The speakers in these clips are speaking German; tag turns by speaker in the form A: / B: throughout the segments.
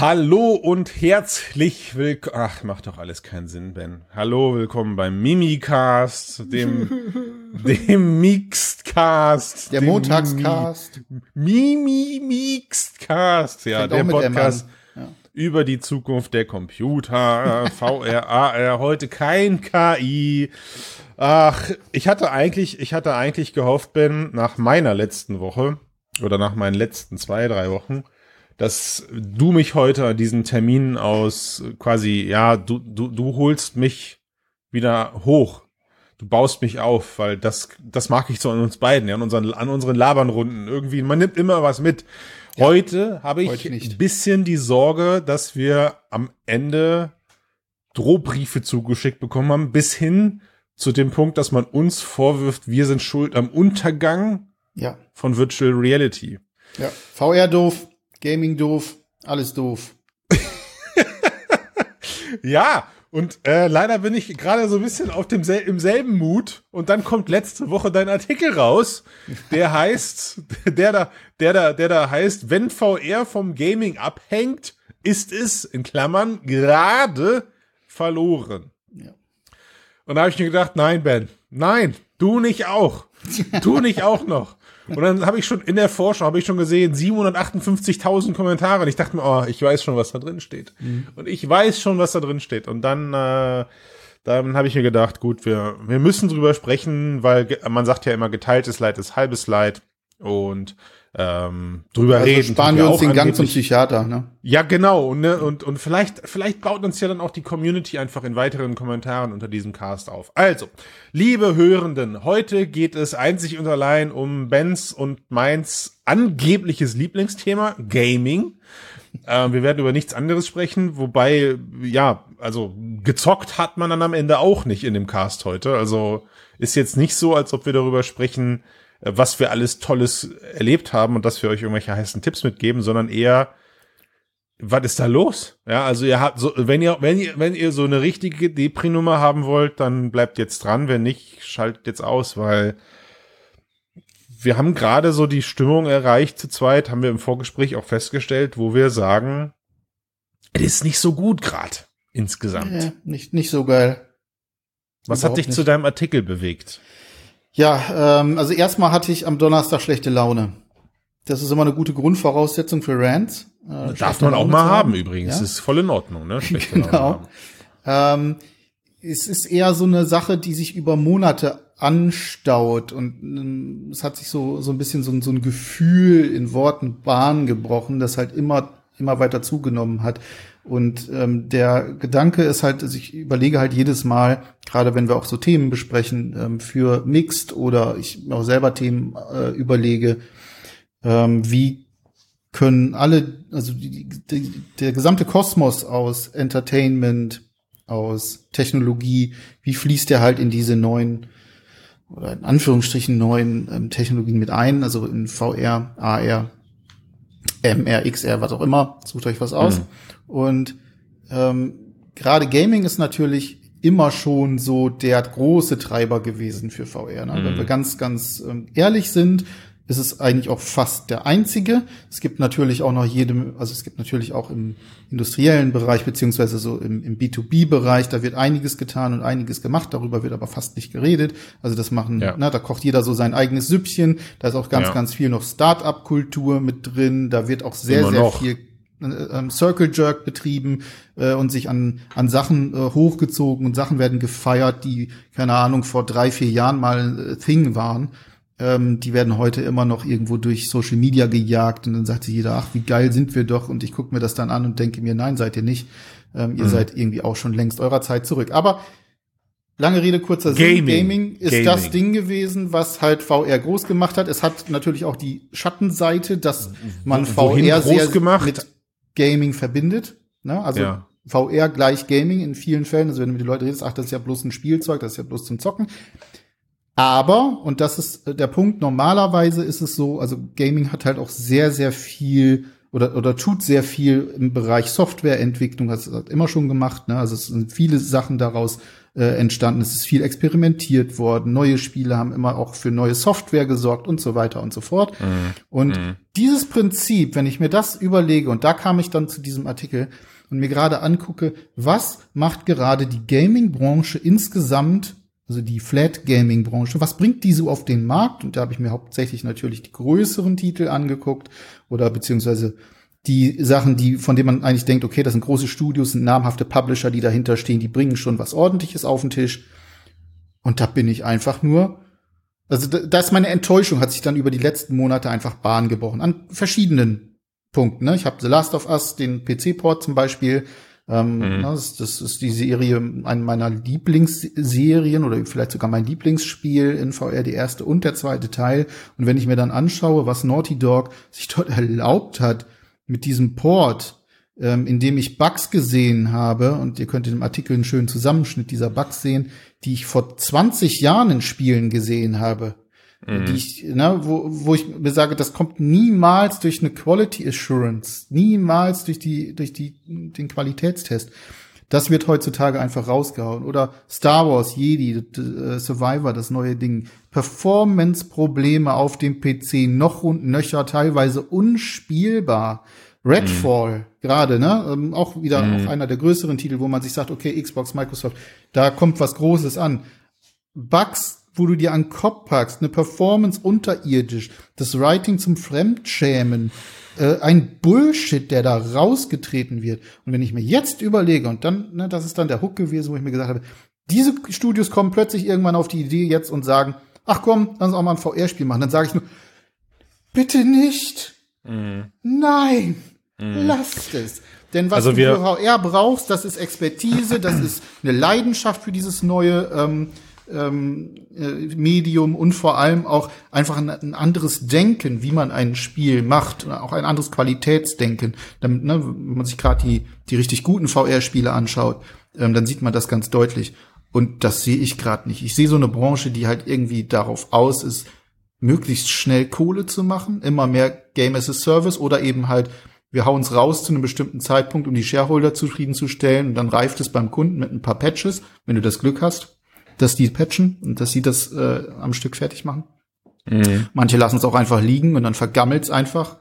A: Hallo und herzlich willkommen. Ach, macht doch alles keinen Sinn, Ben. Hallo, willkommen beim Mimicast, dem, dem Mixedcast.
B: Der
A: dem
B: Montagscast.
A: Mimi Mixedcast. Ja, der. Podcast
B: Ja.
A: über die Zukunft der Computer. VR, AR, heute kein KI. Ach, ich hatte eigentlich, ich hatte eigentlich gehofft, Ben, nach meiner letzten Woche oder nach meinen letzten zwei, drei Wochen, dass du mich heute an diesen Termin aus quasi, ja, du, du, du holst mich wieder hoch. Du baust mich auf, weil das, das mag ich so an uns beiden, ja, an unseren, an unseren Labernrunden. Irgendwie, man nimmt immer was mit. Heute habe ich ein bisschen die Sorge, dass wir am Ende Drohbriefe zugeschickt bekommen haben, bis hin zu dem Punkt, dass man uns vorwirft, wir sind schuld am Untergang
B: Ja.
A: von Virtual Reality.
B: ja. VR doof, Gaming doof, alles doof.
A: Ja, und äh, leider bin ich gerade so ein bisschen auf dem sel im selben Mut und dann kommt letzte Woche dein Artikel raus, der heißt, der da, der da, der da heißt, wenn VR vom Gaming abhängt, ist es in Klammern gerade verloren.
B: Ja.
A: Und da habe ich mir gedacht, nein, Ben, nein, du nicht auch. Du nicht auch noch. Und dann habe ich schon in der Vorschau habe ich schon gesehen 758.000 Kommentare und ich dachte mir, oh, ich weiß schon, was da drin steht. Und ich weiß schon, was da drin steht. Und dann äh, dann habe ich mir gedacht, gut, wir wir müssen drüber sprechen, weil man sagt ja immer geteiltes Leid ist halbes Leid und ähm, drüber
B: Also
A: reden.
B: sparen wir uns den Gang zum Psychiater, ne?
A: ja, genau. Und, ne, und, und vielleicht, vielleicht baut uns ja dann auch die Community einfach in weiteren Kommentaren unter diesem Cast auf. Also, liebe Hörenden, heute geht es einzig und allein um Bens und meins angebliches Lieblingsthema, Gaming. Ähm, wir werden über nichts anderes sprechen, wobei, ja, also gezockt hat man dann am Ende auch nicht in dem Cast heute. Also ist jetzt nicht so, als ob wir darüber sprechen, äh, was wir alles Tolles erlebt haben und dass wir euch irgendwelche heißen Tipps mitgeben, sondern eher, was ist da los? Ja, also ihr habt so, wenn ihr, wenn ihr, wenn ihr so eine richtige Depri-Nummer haben wollt, dann bleibt jetzt dran. Wenn nicht, schaltet jetzt aus, weil wir haben gerade so die Stimmung erreicht zu zweit, haben wir im Vorgespräch auch festgestellt, wo wir sagen, es ist nicht so gut gerade insgesamt.
B: Ja, nicht, nicht so geil.
A: Was hat
B: überhaupt
A: dich
B: nicht.
A: zu deinem Artikel bewegt?
B: Ja, ähm, also erstmal hatte ich am Donnerstag schlechte Laune. Das ist immer eine gute Grundvoraussetzung für Rants. Äh,
A: Darf man auch
B: Laune
A: mal
B: zu
A: haben übrigens.
B: Ja?
A: Ist voll in Ordnung, ne? Schlechte Laune
B: Genau.
A: haben.
B: Ähm, es ist eher so eine Sache, die sich über Monate anstaut und ähm, es hat sich so so ein bisschen so, ein- so ein Gefühl in Worten Bahn gebrochen, das halt immer immer weiter zugenommen hat. Und ähm, der Gedanke ist halt, ich überlege halt jedes Mal, gerade wenn wir auch so Themen besprechen, ähm, für Mixed oder ich auch selber Themen äh, überlege, ähm, wie können alle, also die, die, der gesamte Kosmos aus Entertainment, aus Technologie, wie fließt der halt in diese neuen oder in Anführungsstrichen neuen ähm, Technologien mit ein, also in VR, AR, MR, XR, was auch immer, sucht euch was aus. Und ähm, gerade Gaming ist natürlich immer schon so der große Treiber gewesen für VR. Ne? Wenn wir ganz, ganz ähm, ehrlich sind, ist es eigentlich auch fast der einzige. Es gibt natürlich auch noch jedem, also es gibt natürlich auch im industriellen Bereich beziehungsweise so im, im B2B-Bereich, da wird einiges getan und einiges gemacht, darüber wird aber fast nicht geredet. Also das machen,
A: Ja.
B: na, da kocht jeder so sein eigenes Süppchen. Da ist auch ganz,
A: Ja.
B: ganz viel noch Start-up-Kultur mit drin. Da wird auch sehr,
A: Immer
B: sehr
A: noch.
B: viel äh, ähm, Circle Jerk betrieben äh, und sich an, an Sachen äh, hochgezogen und Sachen werden gefeiert, die, keine Ahnung, vor drei, vier Jahren mal äh, Thing waren. Ähm, die werden heute immer noch irgendwo durch Social Media gejagt und dann sagt sich jeder, ach, wie geil sind wir doch und ich gucke mir das dann an und denke mir, nein, seid ihr nicht. Ähm,
A: Mhm.
B: ihr seid irgendwie auch schon längst eurer Zeit zurück. Aber lange Rede, kurzer Sinn.
A: Gaming.
B: Gaming ist
A: Gaming.
B: das Ding gewesen, was halt VR groß gemacht hat. Es hat natürlich auch die Schattenseite, dass man
A: Wohin
B: VR
A: groß
B: sehr
A: gemacht?
B: mit Gaming verbindet. Ne? Also
A: Ja.
B: VR gleich Gaming in vielen Fällen. Also wenn du mit den Leuten redest, ach, das ist ja bloß ein Spielzeug, das ist ja bloß zum Zocken. Aber, und das ist äh, der Punkt, normalerweise ist es so, also Gaming hat halt auch sehr, sehr viel oder, oder tut sehr viel im Bereich Softwareentwicklung, hat es immer schon gemacht, ne? Also es sind viele Sachen daraus äh, entstanden. Es ist viel experimentiert worden. Neue Spiele haben immer auch für neue Software gesorgt und so weiter und so fort. Mhm. Und mhm. dieses Prinzip, wenn ich mir das überlege, und da kam ich dann zu diesem Artikel und mir gerade angucke, was macht gerade die Gaming-Branche insgesamt also die Flat Gaming Branche. Was bringt die so auf den Markt? Und da habe ich mir hauptsächlich natürlich die größeren Titel angeguckt oder beziehungsweise die Sachen, die, von denen man eigentlich denkt, okay, das sind große Studios, sind namhafte Publisher, die dahinter stehen, die bringen schon was ordentliches auf den Tisch. Und da bin ich einfach nur, also da, ist meine Enttäuschung, hat sich dann über die letzten Monate einfach Bahn gebrochen. An verschiedenen Punkten. Ne? Ich habe The Last of Us, den PC-Port zum Beispiel. Ähm, mhm. Ne, das, das, ist die Serie, eine meiner Lieblingsserien oder vielleicht sogar mein Lieblingsspiel in VR, die erste und der zweite Teil. Und wenn ich mir dann anschaue, was Naughty Dog sich dort erlaubt hat, mit diesem Port, ähm, in dem ich Bugs gesehen habe, und ihr könnt in dem Artikel einen schönen Zusammenschnitt dieser Bugs sehen, die ich vor 20 Jahren in Spielen gesehen habe. Mhm. Die ich, ne, wo, wo ich mir sage, das kommt niemals durch eine Quality Assurance, niemals durch die, durch die, den Qualitätstest. Das wird heutzutage einfach rausgehauen. Oder Star Wars, Jedi, äh, Survivor, das neue Ding. Performance-Probleme auf dem PC, noch und nöcher, teilweise unspielbar. Redfall, mhm. gerade, ne? Ähm, auch wieder mhm. auch einer der größeren Titel, wo man sich sagt, okay, Xbox, Microsoft, da kommt was Großes an. Bugs, wo du dir an den Kopf packst, eine Performance unterirdisch, das Writing zum Fremdschämen, äh, ein Bullshit, der da rausgetreten wird. Und wenn ich mir jetzt überlege, und dann, ne, das ist dann der Hook gewesen, wo ich mir gesagt habe, diese Studios kommen plötzlich irgendwann auf die Idee jetzt und sagen, ach komm, lass uns auch mal ein VR-Spiel machen. Dann sage ich nur, bitte nicht. Mhm. Nein, mhm. lasst es. Denn was
A: also
B: du für VR brauchst, das ist Expertise, das ist eine Leidenschaft für dieses neue ähm, ähm, äh, Medium und vor allem auch einfach ein, ein, anderes Denken, wie man ein Spiel macht, auch ein anderes Qualitätsdenken. Damit, ne, wenn man sich gerade die, die richtig guten VR-Spiele anschaut, ähm, dann sieht man das ganz deutlich. Und das sehe ich gerade nicht. Ich sehe so eine Branche, die halt irgendwie darauf aus ist, möglichst schnell Kohle zu machen, immer mehr Game as a Service oder eben halt, wir hauen es raus zu einem bestimmten Zeitpunkt, um die Shareholder zufriedenzustellen und dann reift es beim Kunden mit ein paar Patches, wenn du das Glück hast dass die patchen und dass sie das äh, am Stück fertig machen. Mhm. Manche lassen es auch einfach liegen und dann vergammelt es einfach.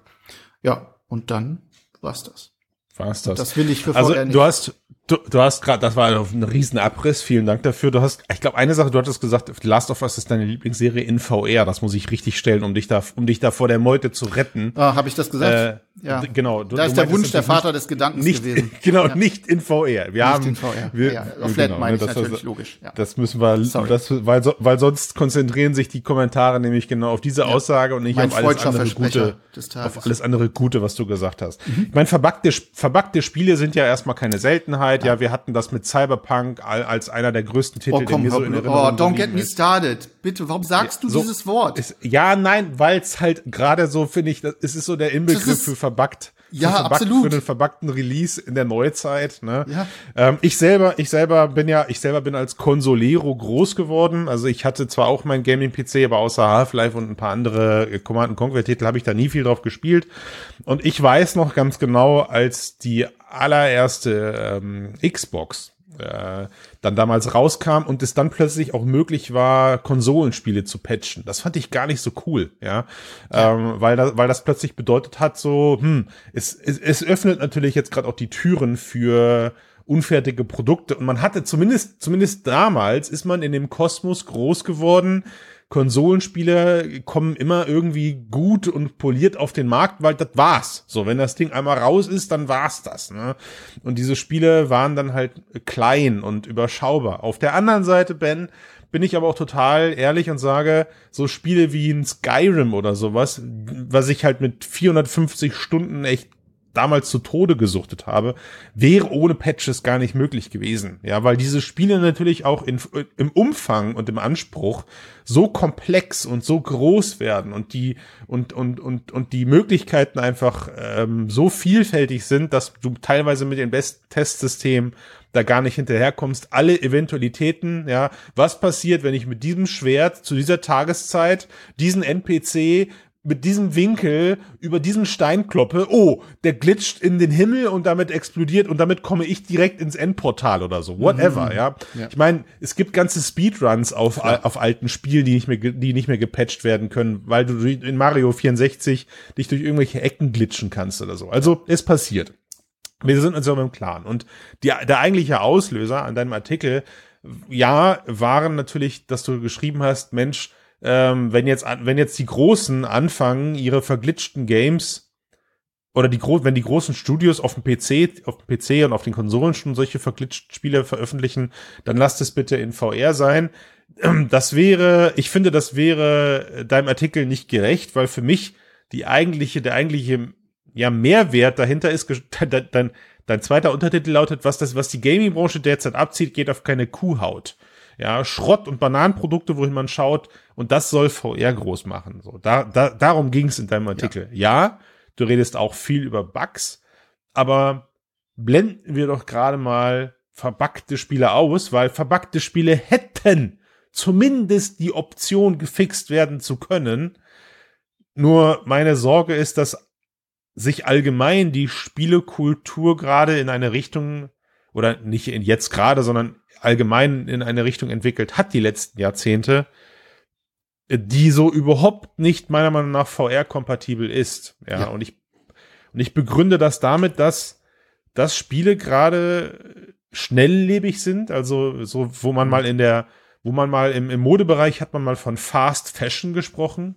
B: Ja, und dann war's das.
A: War's das.
B: Das will ich für
A: Also VR nicht. du hast Du, du hast gerade, das war ein riesen Abriss, vielen Dank dafür. Du hast, ich glaube, eine Sache, du hattest gesagt, Last of Us ist deine Lieblingsserie in VR. Das muss ich richtig stellen, um dich da, um dich da vor der Meute zu retten.
B: Ah, habe ich das gesagt?
A: Äh, ja. Genau.
B: Du, da ist der Wunsch der Vater des Gedankens
A: nicht,
B: gewesen.
A: Genau, ja. nicht in VR. Wir nicht haben, in
B: VR. Wir, ja, auf genau, meine ich das, natürlich das, logisch.
A: Ja. Das müssen wir, das, weil, weil sonst konzentrieren sich die Kommentare nämlich genau auf diese Aussage und nicht mein auf alles andere Gute, auf alles andere Gute, was du gesagt hast. Mhm. Ich meine, verbackte, verbackte Spiele sind ja erstmal keine Seltenheit. Ja, wir hatten das mit mit Cyberpunk als einer der größten Titel,
B: oh, komm, der mir so in Erinnerung Oh, don't get me started. Bitte, warum sagst du so, dieses Wort?
A: Ist, ja, nein, weil es halt gerade so, finde ich, das, es ist so der Inbegriff für verbuggt.
B: Ja,
A: verbuggt,
B: absolut.
A: Für den verbackten Release in der Neuzeit. Ne? Ja. Ähm, ich selber, ich selber bin ja, ich selber bin als Consolero groß geworden. Also ich hatte zwar auch mein Gaming-PC, aber außer Half-Life und ein paar andere Command Conquer-Titel habe ich da nie viel drauf gespielt. Und ich weiß noch ganz genau, als die allererste ähm, Xbox äh, dann damals rauskam und es dann plötzlich auch möglich war, Konsolenspiele zu patchen. Das fand ich gar nicht so cool, ja, ja. Ähm, weil, das, weil das plötzlich bedeutet hat, so, hm, es, es, es öffnet natürlich jetzt gerade auch die Türen für unfertige Produkte und man hatte zumindest, zumindest damals ist man in dem Kosmos groß geworden, Konsolenspiele kommen immer irgendwie gut und poliert auf den Markt, weil das war's. So, wenn das Ding einmal raus ist, dann war's das. Ne? Und diese Spiele waren dann halt klein und überschaubar. Auf der anderen Seite, Ben, bin ich aber auch total ehrlich und sage, so Spiele wie ein Skyrim oder sowas, was ich halt mit 450 Stunden echt damals zu Tode gesuchtet habe, wäre ohne Patches gar nicht möglich gewesen. Ja, weil diese Spiele natürlich auch in, im Umfang und im Anspruch so komplex und so groß werden und die und und und und die Möglichkeiten einfach ähm, so vielfältig sind, dass du teilweise mit den besten Testsystemen da gar nicht hinterherkommst. Alle Eventualitäten, ja, was passiert, wenn ich mit diesem Schwert zu dieser Tageszeit diesen NPC mit diesem Winkel über diesen Stein kloppe, oh, der glitscht in den Himmel und damit explodiert und damit komme ich direkt ins Endportal oder so. Whatever, mhm. ja. ja. Ich meine, es gibt ganze Speedruns auf, ja. auf alten Spielen, die nicht mehr, die nicht mehr gepatcht werden können, weil du in Mario 64 dich durch irgendwelche Ecken glitschen kannst oder so. Also, es passiert. Wir sind uns aber im Klaren. Und die, der eigentliche Auslöser an deinem Artikel, ja, waren natürlich, dass du geschrieben hast, Mensch, ähm, wenn jetzt, wenn jetzt die Großen anfangen, ihre verglitschten Games oder die wenn die großen Studios auf dem PC, auf dem PC und auf den Konsolen schon solche verglitschten Spiele veröffentlichen, dann lasst es bitte in VR sein. Das wäre, ich finde, das wäre deinem Artikel nicht gerecht, weil für mich die eigentliche, der eigentliche ja, Mehrwert dahinter ist, dein, dein zweiter Untertitel lautet, was das, was die Gaming-Branche derzeit abzieht, geht auf keine Kuhhaut ja, Schrott- und Bananenprodukte, wohin man schaut, und das soll VR groß machen. So, da, da, darum ging es in deinem Artikel. Ja. ja, du redest auch viel über Bugs, aber blenden wir doch gerade mal verbackte Spiele aus, weil verbackte Spiele hätten zumindest die Option gefixt werden zu können. Nur meine Sorge ist, dass sich allgemein die Spielekultur gerade in eine Richtung oder nicht jetzt gerade, sondern allgemein in eine Richtung entwickelt hat die letzten Jahrzehnte, die so überhaupt nicht meiner Meinung nach VR-kompatibel ist. Ja, ja, und ich und ich begründe das damit, dass dass Spiele gerade schnelllebig sind, also so, wo man mal in der, wo man mal im, im Modebereich hat man mal von Fast Fashion gesprochen.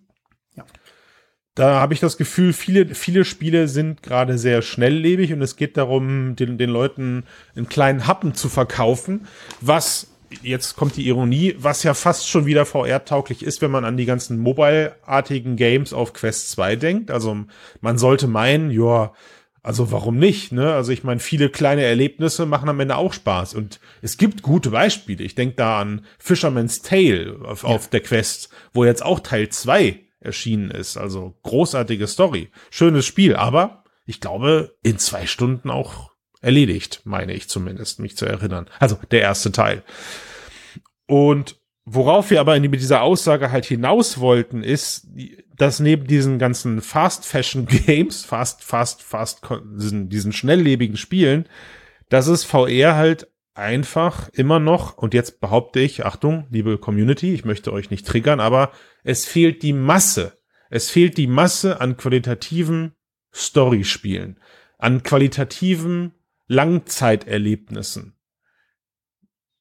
A: Da habe ich das Gefühl, viele, viele Spiele sind gerade sehr schnelllebig und es geht darum, den, den Leuten einen kleinen Happen zu verkaufen, was jetzt kommt die Ironie, was ja fast schon wieder VR-tauglich ist, wenn man an die ganzen mobile-artigen Games auf Quest 2 denkt. Also man sollte meinen, ja, also warum nicht? Ne? Also ich meine, viele kleine Erlebnisse machen am Ende auch Spaß. Und es gibt gute Beispiele. Ich denke da an Fisherman's Tale auf, ja. auf der Quest, wo jetzt auch Teil 2 erschienen ist. Also großartige Story. Schönes Spiel, aber ich glaube, in zwei Stunden auch erledigt, meine ich zumindest, mich zu erinnern. Also der erste Teil. Und worauf wir aber mit dieser Aussage halt hinaus wollten, ist, dass neben diesen ganzen Fast Fashion Games, fast, fast, fast, diesen, diesen schnelllebigen Spielen, dass es VR halt einfach immer noch, und jetzt behaupte ich, Achtung, liebe Community, ich möchte euch nicht triggern, aber es fehlt die Masse. Es fehlt die Masse an qualitativen Storyspielen, an qualitativen Langzeiterlebnissen.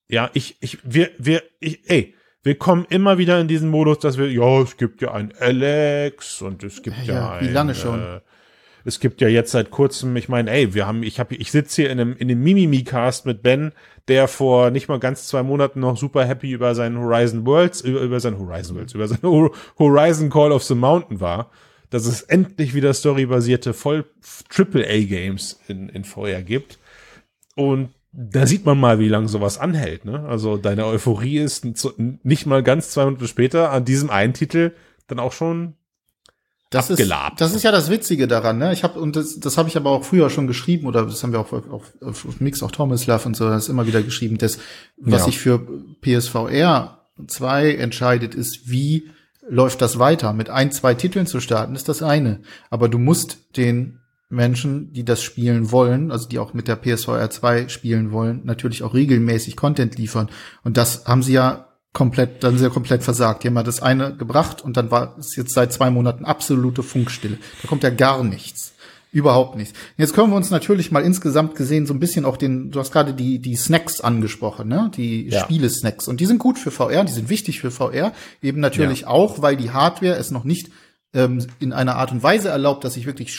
A: Ja, ich, ich, wir, wir, ich, ey, wir kommen immer wieder in diesen Modus, dass wir, ja, es gibt ja ein Alex und es gibt ja, ja ein,
B: wie lange schon? Äh,
A: es gibt ja jetzt seit kurzem, ich meine, ey, wir haben, ich habe, ich sitze hier in einem, in einem Mimimi-Cast mit Ben, der vor nicht mal ganz zwei Monaten noch super happy über seinen Horizon Worlds, über, über sein Horizon Worlds, über sein Horizon Call of the Mountain war, dass es endlich wieder storybasierte voll Triple-A Games in, in VR gibt. Und da sieht man mal, wie lange sowas anhält, ne? Also deine Euphorie ist nicht mal ganz zwei Minuten später an diesem einen Titel dann auch schon
B: das abgelabt. Ist, das ist ja das Witzige daran, ne? Ich habe und das, das habe ich aber auch früher schon geschrieben oder das haben wir auch auf, auf, auf Mix auch Thomas Love und so das ist immer wieder geschrieben, dass was ja. sich für PSVR 2 entscheidet, ist wie läuft das weiter. Mit ein, zwei Titeln zu starten ist das eine, aber du musst den Menschen, die das spielen wollen, also die auch mit der PSVR 2 spielen wollen, natürlich auch regelmäßig Content liefern und das haben sie ja komplett, dann sehr komplett versagt. Die haben ja das eine gebracht und dann war es jetzt seit zwei Monaten absolute Funkstille. Da kommt ja gar nichts. Überhaupt nichts. Jetzt können wir uns natürlich mal insgesamt gesehen so ein bisschen auch den, du hast gerade die, die Snacks angesprochen, ne? Die ja. Spiele-Snacks. Und die sind gut für VR, die sind wichtig für VR. Eben natürlich ja. auch, weil die Hardware es noch nicht ähm, in einer Art und Weise erlaubt, dass ich wirklich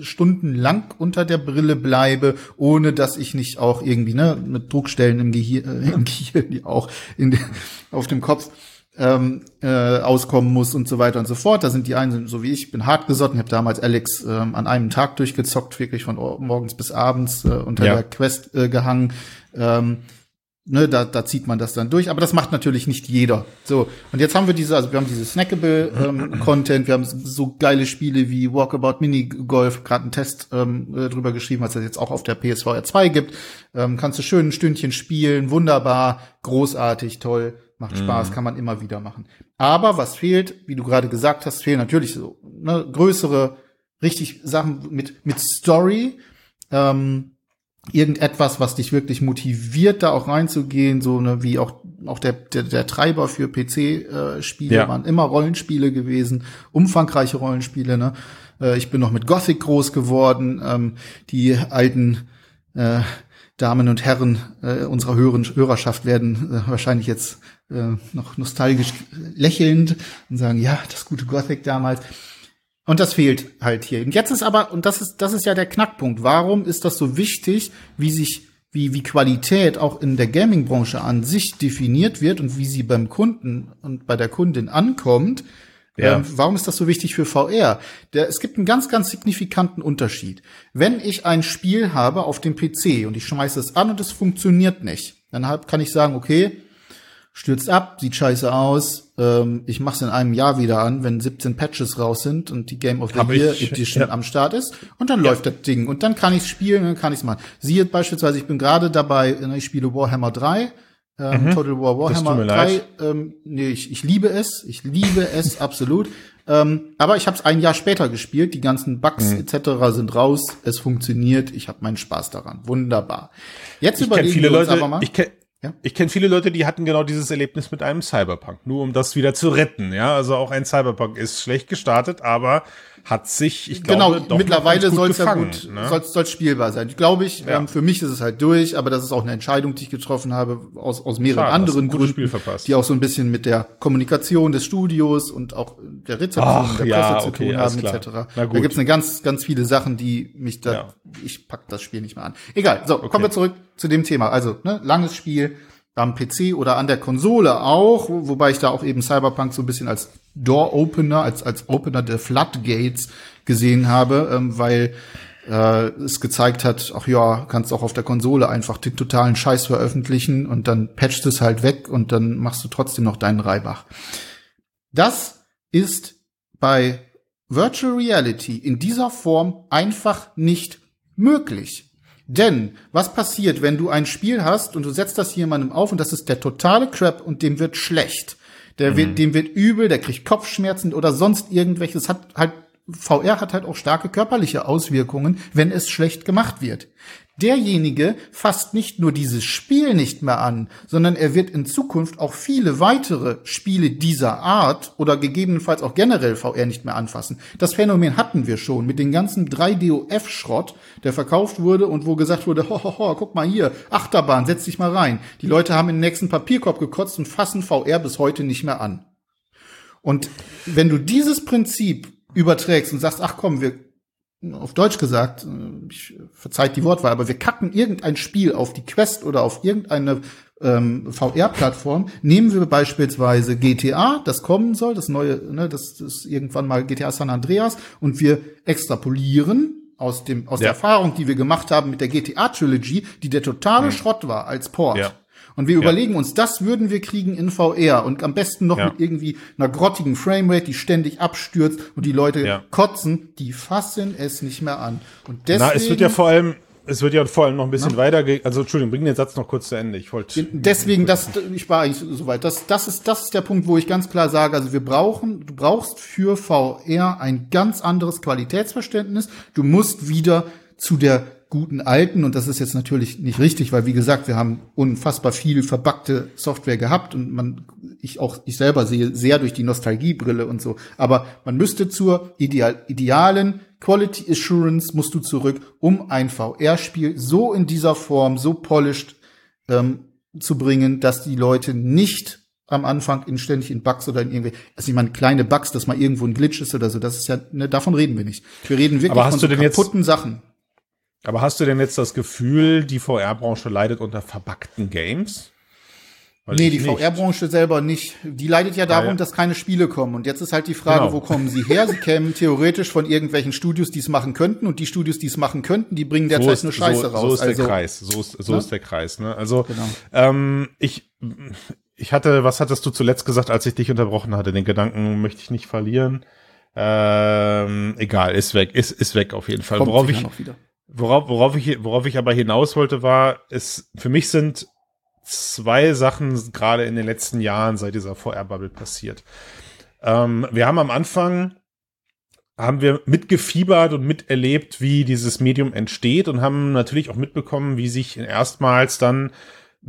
B: stundenlang unter der Brille bleibe, ohne dass ich nicht auch irgendwie ne, mit Druckstellen im Gehirn, äh, im Gehirn auch in auf dem Kopf ähm, äh, auskommen muss und so weiter und so fort. Da sind die einen, so wie ich, bin hart gesotten. Ich habe damals Alex ähm, an einem Tag durchgezockt, wirklich von morgens bis abends äh, unter ja. der Quest äh, gehangen. Ähm, ne, da, da zieht man das dann durch. Aber das macht natürlich nicht jeder. So, und jetzt haben wir diese, also wir haben diese snackable ähm, Content, wir haben so geile Spiele wie Walkabout Mini Golf, gerade einen Test ähm, äh, drüber geschrieben, was es jetzt auch auf der PSVR 2 gibt. Ähm, kannst du schön ein Stündchen spielen, wunderbar, großartig, toll. Macht Spaß, kann man immer wieder machen. Aber was fehlt, wie du gerade gesagt hast, fehlen natürlich so ne, größere, richtig Sachen mit, mit Story. Ähm, irgendetwas, was dich wirklich motiviert, da auch reinzugehen, so ne, wie auch auch der der, der Treiber für PC-Spiele äh, ja. waren immer Rollenspiele gewesen, umfangreiche Rollenspiele. Ne? Äh, ich bin noch mit Gothic groß geworden, ähm, die alten äh, Damen und Herren äh, unserer höheren Hörerschaft werden äh, wahrscheinlich jetzt äh, noch nostalgisch lächelnd und sagen, ja, das gute Gothic damals. Und das fehlt halt hier. Und jetzt ist aber, und das ist, das ist ja der Knackpunkt. Warum ist das so wichtig, wie sich, wie, wie Qualität auch in der Gaming-Branche an sich definiert wird und wie sie beim Kunden und bei der Kundin ankommt? Ja. Ähm, warum ist das so wichtig für VR? Der, es gibt einen ganz, ganz signifikanten Unterschied. Wenn ich ein Spiel habe auf dem PC und ich schmeiße es an und es funktioniert nicht, dann kann ich sagen, okay, stürzt ab, sieht scheiße aus. Ähm, ich mach's in einem Jahr wieder an, wenn 17 Patches raus sind und die Game of the Hab Year ich, Edition ja. am Start ist. Und dann ja. läuft das Ding. Und dann kann ich's spielen, dann kann ich's machen. Siehe beispielsweise, ich bin gerade dabei, ne, ich spiele Warhammer 3. Ähm, mhm. Total War Warhammer 3. Ähm, nee, ich, ich liebe es. Ich liebe es absolut. Ähm, aber ich habe es ein Jahr später gespielt. Die ganzen Bugs mhm. etc. sind raus. Es funktioniert. Ich habe meinen Spaß daran. Wunderbar. Jetzt
A: ich überlegen wir uns Leute, aber mal. Ich kenn, ja? Ich kenne viele Leute, die hatten genau dieses Erlebnis mit einem Cyberpunk, nur um das wieder zu retten. Ja, also auch ein Cyberpunk ist schlecht gestartet, aber hat sich, ich
B: glaube, genau, doch mittlerweile soll es ja gut, ne? soll es spielbar sein. Glaube ich, ja. ähm, für mich ist es halt durch, aber das ist auch eine Entscheidung, die ich getroffen habe aus aus mehreren Schade, anderen Gründen, die auch so ein bisschen mit der Kommunikation des Studios und auch der Rezeption Ach, der Presse ja, zu okay, tun haben etc. Da gibt es eine ganz ganz viele Sachen, die mich da, ja. ich pack das Spiel nicht mehr an. Egal, so okay. kommen wir zurück zu dem Thema. Also ne, langes Spiel am PC oder an der Konsole auch, wobei ich da auch eben Cyberpunk so ein bisschen als Door Opener, als, als Opener der Floodgates gesehen habe, ähm, weil äh, es gezeigt hat, ach ja, kannst auch auf der Konsole einfach den totalen Scheiß veröffentlichen und dann patchst es halt weg und dann machst du trotzdem noch deinen Reibach. Das ist bei Virtual Reality in dieser Form einfach nicht möglich. Denn was passiert, wenn du ein Spiel hast und du setzt das jemandem auf und das ist der totale Crap und dem wird schlecht. Der wird, mhm. dem wird übel, der kriegt Kopfschmerzen oder sonst irgendwelches. Hat halt, VR hat halt auch starke körperliche Auswirkungen, wenn es schlecht gemacht wird derjenige fasst nicht nur dieses Spiel nicht mehr an, sondern er wird in Zukunft auch viele weitere Spiele dieser Art oder gegebenenfalls auch generell VR nicht mehr anfassen. Das Phänomen hatten wir schon mit dem ganzen 3DOF-Schrott, der verkauft wurde und wo gesagt wurde, ho, ho, ho, guck mal hier, Achterbahn, setz dich mal rein. Die Leute haben in den nächsten Papierkorb gekotzt und fassen VR bis heute nicht mehr an. Und wenn du dieses Prinzip überträgst und sagst, ach komm, wir auf Deutsch gesagt, äh, ich verzeiht die Wortwahl, aber wir kacken irgendein Spiel auf die Quest oder auf irgendeine ähm, VR-Plattform. Nehmen wir beispielsweise GTA, das kommen soll, das neue, ne, das ist irgendwann mal GTA San Andreas, und wir extrapolieren aus dem aus ja. der Erfahrung, die wir gemacht haben mit der GTA Trilogy, die der totale mhm. Schrott war als Port. Ja. Und wir ja. überlegen uns, das würden wir kriegen in VR und am besten noch ja. mit irgendwie einer grottigen Framerate, die ständig abstürzt und die Leute ja. kotzen, die fassen es nicht mehr an. Und deswegen.
A: Na, es wird ja vor allem, es wird ja vor allem noch ein bisschen Na? weiter, also Entschuldigung, bring den Satz noch kurz zu Ende. Ich wollte.
B: Deswegen, das, ich war eigentlich soweit. Das, das ist, das ist der Punkt, wo ich ganz klar sage, also wir brauchen, du brauchst für VR ein ganz anderes Qualitätsverständnis. Du musst wieder zu der guten alten, und das ist jetzt natürlich nicht richtig, weil wie gesagt, wir haben unfassbar viel verbackte Software gehabt und man, ich auch, ich selber sehe sehr durch die Nostalgiebrille und so. Aber man müsste zur ideal, idealen Quality Assurance musst du zurück, um ein VR-Spiel so in dieser Form, so polished ähm, zu bringen, dass die Leute nicht am Anfang in ständig in Bugs oder in irgendwie, also ich meine, kleine Bugs, dass mal irgendwo ein Glitch ist oder so, das ist ja, ne, davon reden wir nicht. Wir reden wirklich
A: von so kaputten
B: jetzt, Sachen.
A: Aber hast du denn jetzt das Gefühl, die VR-Branche leidet unter verbackten Games?
B: Weil nee, die VR-Branche selber nicht. Die leidet ja darum, ah, ja. dass keine Spiele kommen. Und jetzt ist halt die Frage, genau. wo kommen sie her? Sie kämen theoretisch von irgendwelchen Studios, die es machen könnten. Und die Studios, die es machen könnten, die bringen derzeit so ist, nur Scheiße
A: so,
B: raus.
A: So ist also, der Kreis. So ist, so ne? ist der Kreis. Ne? Also genau. ähm, ich, ich hatte, was hattest du zuletzt gesagt, als ich dich unterbrochen hatte? Den Gedanken möchte ich nicht verlieren. Ähm, egal, ist weg, ist, ist weg auf jeden Fall. Kommt Worauf ich, Worauf, worauf, ich, worauf ich aber hinaus wollte, war, es, für mich sind zwei Sachen gerade in den letzten Jahren seit dieser VR-Bubble passiert. Ähm, wir haben am Anfang haben wir mitgefiebert und miterlebt, wie dieses Medium entsteht und haben natürlich auch mitbekommen, wie sich erstmals dann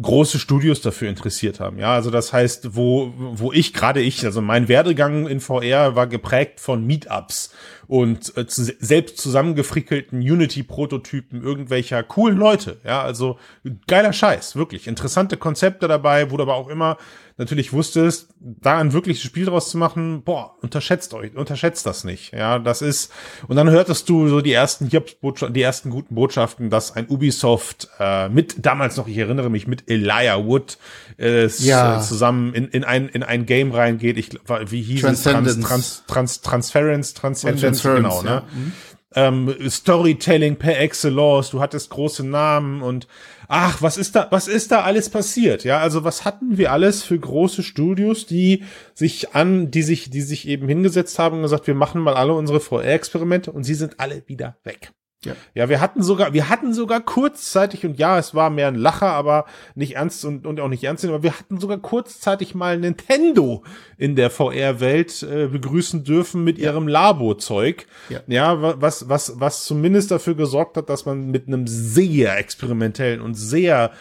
A: große Studios dafür interessiert haben. Ja, also das heißt, wo, wo ich, gerade ich, also mein Werdegang in VR war geprägt von Meetups und äh, zu, selbst zusammengefrickelten Unity-Prototypen irgendwelcher coolen Leute. Ja, also geiler Scheiß, wirklich. Interessante Konzepte dabei, wo du aber auch immer natürlich wusstest, da ein wirkliches Spiel draus zu machen, boah, unterschätzt euch, unterschätzt das nicht. Ja, das ist, und dann hörtest du so die ersten die ersten guten Botschaften, dass ein Ubisoft äh, mit, damals noch, ich erinnere mich, mit Elijah Wood äh, ja. zusammen in, in, ein, in ein Game reingeht. Ich, wie hieß es? Trans, Trans, Trans, Transference, Transcendence, genau, ne? Ja. Mhm. Ähm, Storytelling per excellence, du hattest große Namen und ach, was ist da, was ist da alles passiert? Ja, also was hatten wir alles für große Studios, die sich an, die sich, die sich eben hingesetzt haben und gesagt, wir machen mal alle unsere VR-Experimente und sie sind alle wieder weg. Ja. ja, wir hatten sogar, wir hatten sogar kurzzeitig, und ja, es war mehr ein Lacher, aber nicht ernst und, und auch nicht ernst, aber wir hatten sogar kurzzeitig mal Nintendo in der VR-Welt äh, begrüßen dürfen mit ja. ihrem Labo-Zeug. Ja. ja, was, was, was zumindest dafür gesorgt hat, dass man mit einem sehr experimentellen und sehr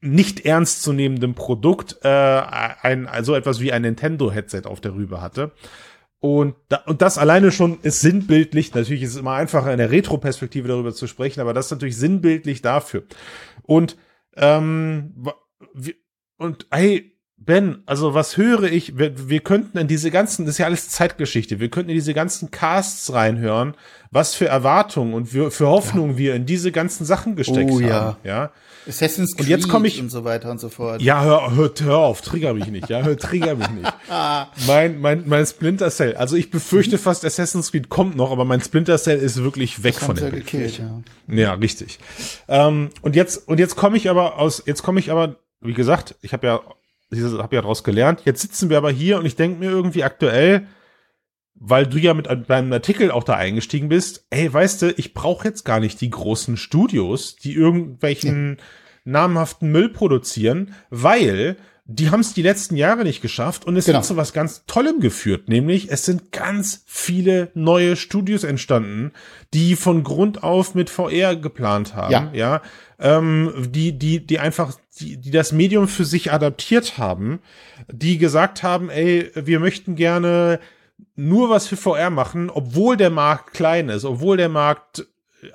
A: nicht ernst zu nehmendem Produkt äh, ein, also etwas wie ein Nintendo-Headset auf der Rübe hatte. Und, da, und das alleine schon ist sinnbildlich. Natürlich ist es immer einfacher in der Retro-Perspektive darüber zu sprechen, aber das ist natürlich sinnbildlich dafür. Und ähm, und hey, Ben, also was höre ich? Wir, wir könnten in diese ganzen, das ist ja alles Zeitgeschichte, wir könnten in diese ganzen Casts reinhören, was für Erwartungen und für, für Hoffnungen ja. wir in diese ganzen Sachen gesteckt oh, haben. Ja.
B: Assassin's Creed
A: und jetzt komme ich
B: und so weiter und so fort.
A: Ja, hör, hör, hör auf, trigger mich nicht, ja, hör, trigger mich nicht. mein, mein, mein Splinter Cell. Also ich befürchte mhm. fast, Assassin's Creed kommt noch, aber mein Splinter Cell ist wirklich weg das von der gekillt, ja. ja, richtig. Ähm, und jetzt, und jetzt komme ich aber aus, jetzt komme ich aber, wie gesagt, ich habe ja ich habe ja daraus gelernt. Jetzt sitzen wir aber hier und ich denke mir irgendwie aktuell, weil du ja mit deinem Artikel auch da eingestiegen bist, ey, weißt du, ich brauche jetzt gar nicht die großen Studios, die irgendwelchen ja. namhaften Müll produzieren, weil die haben es die letzten Jahre nicht geschafft und es genau. hat zu was ganz Tollem geführt, nämlich es sind ganz viele neue Studios entstanden, die von Grund auf mit VR geplant haben, ja, ja. Ähm, die die die einfach die die das Medium für sich adaptiert haben, die gesagt haben, ey, wir möchten gerne nur was für VR machen, obwohl der Markt klein ist, obwohl der Markt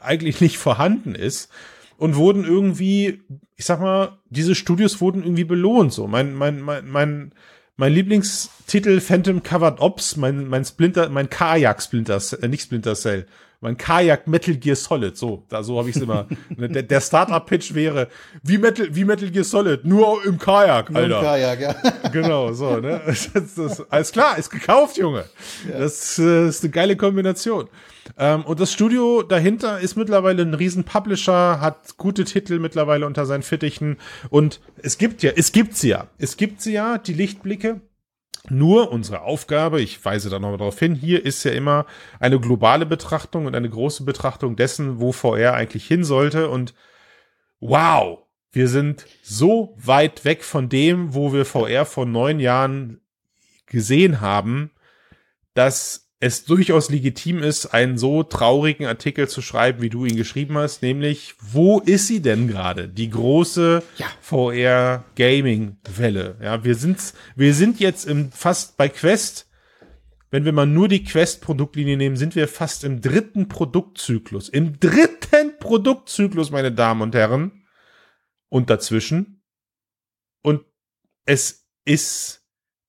A: eigentlich nicht vorhanden ist und wurden irgendwie, ich sag mal, diese Studios wurden irgendwie belohnt. So, mein, mein, mein, mein, mein Lieblingstitel Phantom Covered Ops, mein, mein Splinter, mein Kajak Splinter, äh, nicht Splinter Cell, mein Kajak Metal Gear Solid. So, da so habe ich es immer. der, der Startup Pitch wäre wie Metal, wie Metal Gear Solid, nur im Kajak, Alter. Nur im Kajak, ja. Genau, so, ne? Das, das, alles klar, ist gekauft, Junge. Ja. Das, das äh, ist eine geile Kombination. Ähm, und das Studio dahinter ist mittlerweile ein riesen Publisher, hat gute Titel mittlerweile unter seinen Fittichen. Und es gibt ja, es gibt sie ja. Es gibt sie ja, die Lichtblicke. Nur unsere Aufgabe, ich weise da nochmal darauf hin, hier ist ja immer eine globale Betrachtung und eine große Betrachtung dessen, wo VR eigentlich hin sollte. Und wow, wir sind so weit weg von dem, wo wir VR vor neun Jahren gesehen haben, dass es durchaus legitim ist, einen so traurigen Artikel zu schreiben, wie du ihn geschrieben hast, nämlich, wo ist sie denn gerade? Die große ja. VR Gaming Welle. Ja, wir sind, wir sind jetzt im, fast bei Quest. Wenn wir mal nur die Quest Produktlinie nehmen, sind wir fast im dritten Produktzyklus. Im dritten Produktzyklus, meine Damen und Herren. Und dazwischen. Und es ist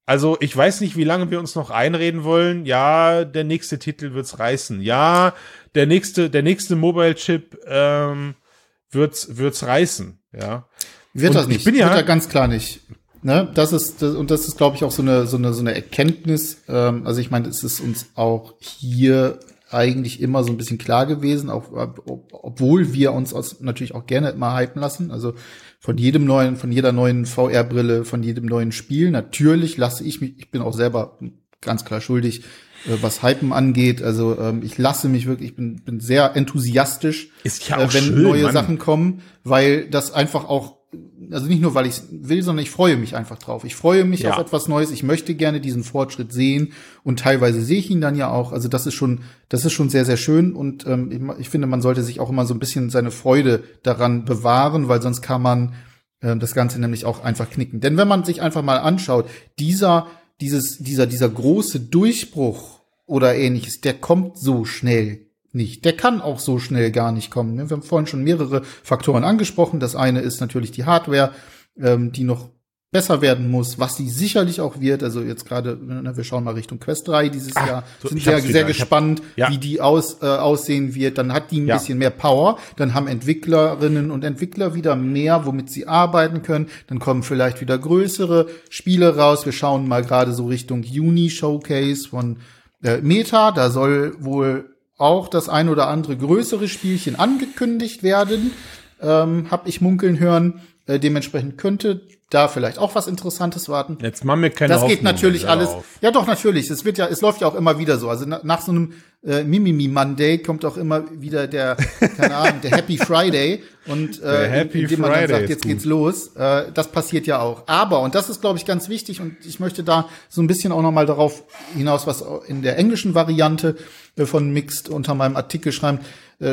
A: also ich weiß nicht, wie lange wir uns noch einreden wollen. Ja, der nächste Titel wird's reißen. Ja, der nächste, der nächste Mobile Chip ähm, wird's wird's reißen. Ja.
B: Wird und das nicht? Ich bin ja Wird er ganz klar nicht. Ne? Das ist das, und das ist, glaube ich, auch so eine so eine so eine Erkenntnis. Ähm, also ich meine, es ist uns auch hier eigentlich immer so ein bisschen klar gewesen, auch ob, obwohl wir uns natürlich auch gerne mal hypen lassen. Also von jedem neuen, von jeder neuen VR-Brille, von jedem neuen Spiel. Natürlich lasse ich mich, ich bin auch selber ganz klar schuldig, äh, was Hypen angeht. Also ähm, ich lasse mich wirklich, ich bin, bin sehr enthusiastisch,
A: Ist ja
B: äh, wenn
A: schön,
B: neue Mann. Sachen kommen, weil das einfach auch also nicht nur, weil ich will, sondern ich freue mich einfach drauf. Ich freue mich
A: Ja.
B: auf etwas Neues. Ich möchte gerne diesen Fortschritt sehen und teilweise sehe ich ihn dann ja auch. Also das ist schon, das ist schon sehr, sehr schön und ähm, ich, finde, man sollte sich auch immer so ein bisschen seine Freude daran bewahren, weil sonst kann man ähm, das Ganze nämlich auch einfach knicken. Denn wenn man sich einfach mal anschaut, dieser, dieses, dieser, dieser große Durchbruch oder ähnliches, der kommt so schnell nicht. Der kann auch so schnell gar nicht kommen. ne? Wir haben vorhin schon mehrere Faktoren angesprochen. Das eine ist natürlich die Hardware, ähm, die noch besser werden muss, was sie sicherlich auch wird. Also jetzt gerade, ne, wir schauen mal Richtung Quest 3 dieses
A: Ah,
B: Jahr,
A: so,
B: sind sehr, sehr.
A: Ich hab-
B: gespannt,
A: Ja.
B: wie die aus, äh, aussehen wird. Dann hat die ein
A: Ja.
B: bisschen mehr Power. Dann haben Entwicklerinnen und Entwickler wieder mehr, womit sie arbeiten können. Dann kommen vielleicht wieder größere Spiele raus. Wir schauen mal gerade so Richtung Juni Showcase von äh, Meta. Da soll wohl auch das ein oder andere größere Spielchen angekündigt werden. Ähm, hab ich munkeln hören. Äh, dementsprechend könnte da vielleicht auch was Interessantes warten.
A: Jetzt machen wir keine
B: Das geht
A: Hoffnung
B: natürlich
A: mehr
B: alles.
A: darauf.
B: Ja, doch, natürlich. Es wird ja, es läuft ja auch immer wieder so. Also na, nach so einem äh, Mimimi Monday kommt auch immer wieder der, keine Ahnung, der Happy Friday und äh,
A: Happy
B: indem man dann
A: Friday
B: sagt,
A: ist
B: jetzt
A: gut.
B: geht's los. Äh, das passiert ja auch. Aber und das ist, glaube ich, ganz wichtig und ich möchte da so ein bisschen auch noch mal darauf hinaus, was in der englischen Variante äh, von Mixed unter meinem Artikel schreibt,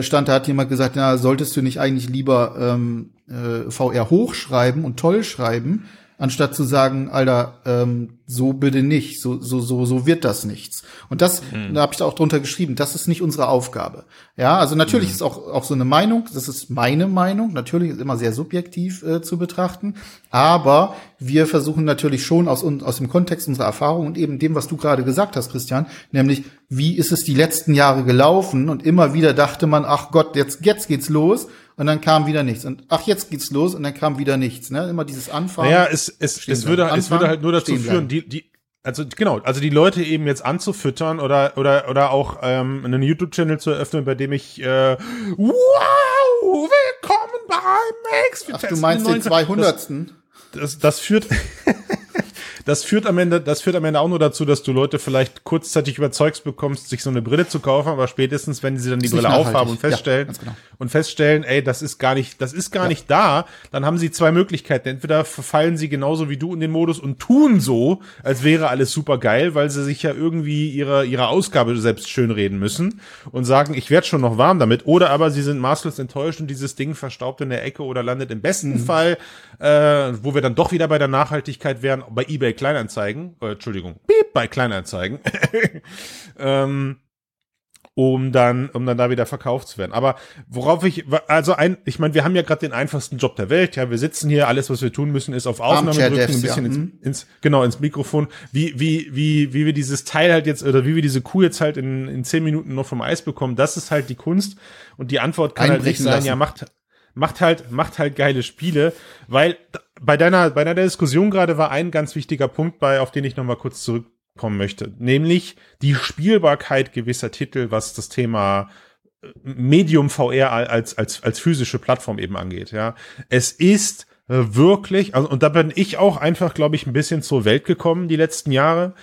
B: stand, da hat jemand gesagt, na, solltest du nicht eigentlich lieber ähm, äh, VR hochschreiben und toll schreiben, anstatt zu sagen, Alter, ähm, so bitte nicht, so so so so wird das nichts. Und das,
A: Mhm.
B: da habe ich da auch drunter geschrieben, das ist nicht unsere Aufgabe. Ja, also natürlich
A: Mhm.
B: ist auch auch so eine Meinung, das ist meine Meinung, natürlich ist immer sehr subjektiv äh, zu betrachten, aber wir versuchen natürlich schon aus aus dem Kontext unserer Erfahrung und eben dem, was du gerade gesagt hast, Christian, nämlich wie ist es die letzten Jahre gelaufen und immer wieder dachte man, ach Gott, jetzt jetzt geht's los. Und dann kam wieder nichts. Und ach, jetzt geht's los und dann kam wieder nichts. Ne? Immer dieses Anfangen.
A: Naja, es, es, es, würde,
B: bleiben.
A: es würde halt nur dazu führen, die, die, also genau, also die Leute eben jetzt anzufüttern oder oder oder auch ähm, einen YouTube-Channel zu eröffnen, bei dem ich äh, wow, willkommen bei Max.
B: Ach, du meinst den
A: neuen-
B: 200.
A: Das, das führt das führt am Ende, das führt am Ende auch nur dazu, dass du Leute vielleicht kurzzeitig überzeugst bekommst, sich so eine Brille zu kaufen, aber spätestens, wenn sie dann die Brille aufhaben und feststellen
B: Ja, genau.
A: und feststellen, ey, das ist gar nicht, das ist gar nicht da, dann haben sie zwei Möglichkeiten. Entweder verfallen sie genauso wie du in den Modus und tun so, als wäre alles super geil, weil sie sich ja irgendwie ihre ihre Ausgabe selbst schönreden müssen und sagen, ich werde schon noch warm damit, oder aber sie sind maßlos enttäuscht und dieses Ding verstaubt in der Ecke oder landet im besten
B: Mhm.
A: Fall, äh, wo wir dann doch wieder bei der Nachhaltigkeit wären, bei eBay Kleinanzeigen, äh, Entschuldigung, piep, bei Kleinanzeigen. ähm, um dann, um dann da wieder verkauft zu werden. Aber worauf ich, also ein, ich meine, wir haben ja gerade den einfachsten Job der Welt. Ja, wir sitzen hier, alles, was wir tun müssen, ist auf Aufnahme drücken, ein bisschen
B: ja.
A: ins,
B: Mhm.
A: ins, genau, ins Mikrofon. Wie, wie, wie, wie wir dieses Teil halt jetzt, oder wie wir diese Kuh jetzt halt in, in zehn Minuten noch vom Eis bekommen, das ist halt die Kunst. Und die Antwort kann halt nicht
B: Einbrechen
A: sein,
B: lassen.
A: ja, macht, macht halt, macht halt geile Spiele, weil bei deiner, bei deiner Diskussion gerade war ein ganz wichtiger Punkt bei, auf den ich noch mal kurz zurückkommen möchte, nämlich die Spielbarkeit gewisser Titel, was das Thema äh, Medium VR als, als, als physische Plattform eben angeht, ja. Es ist äh, wirklich, also, und da bin ich auch einfach, glaube ich, ein bisschen zur Welt gekommen die letzten Jahre.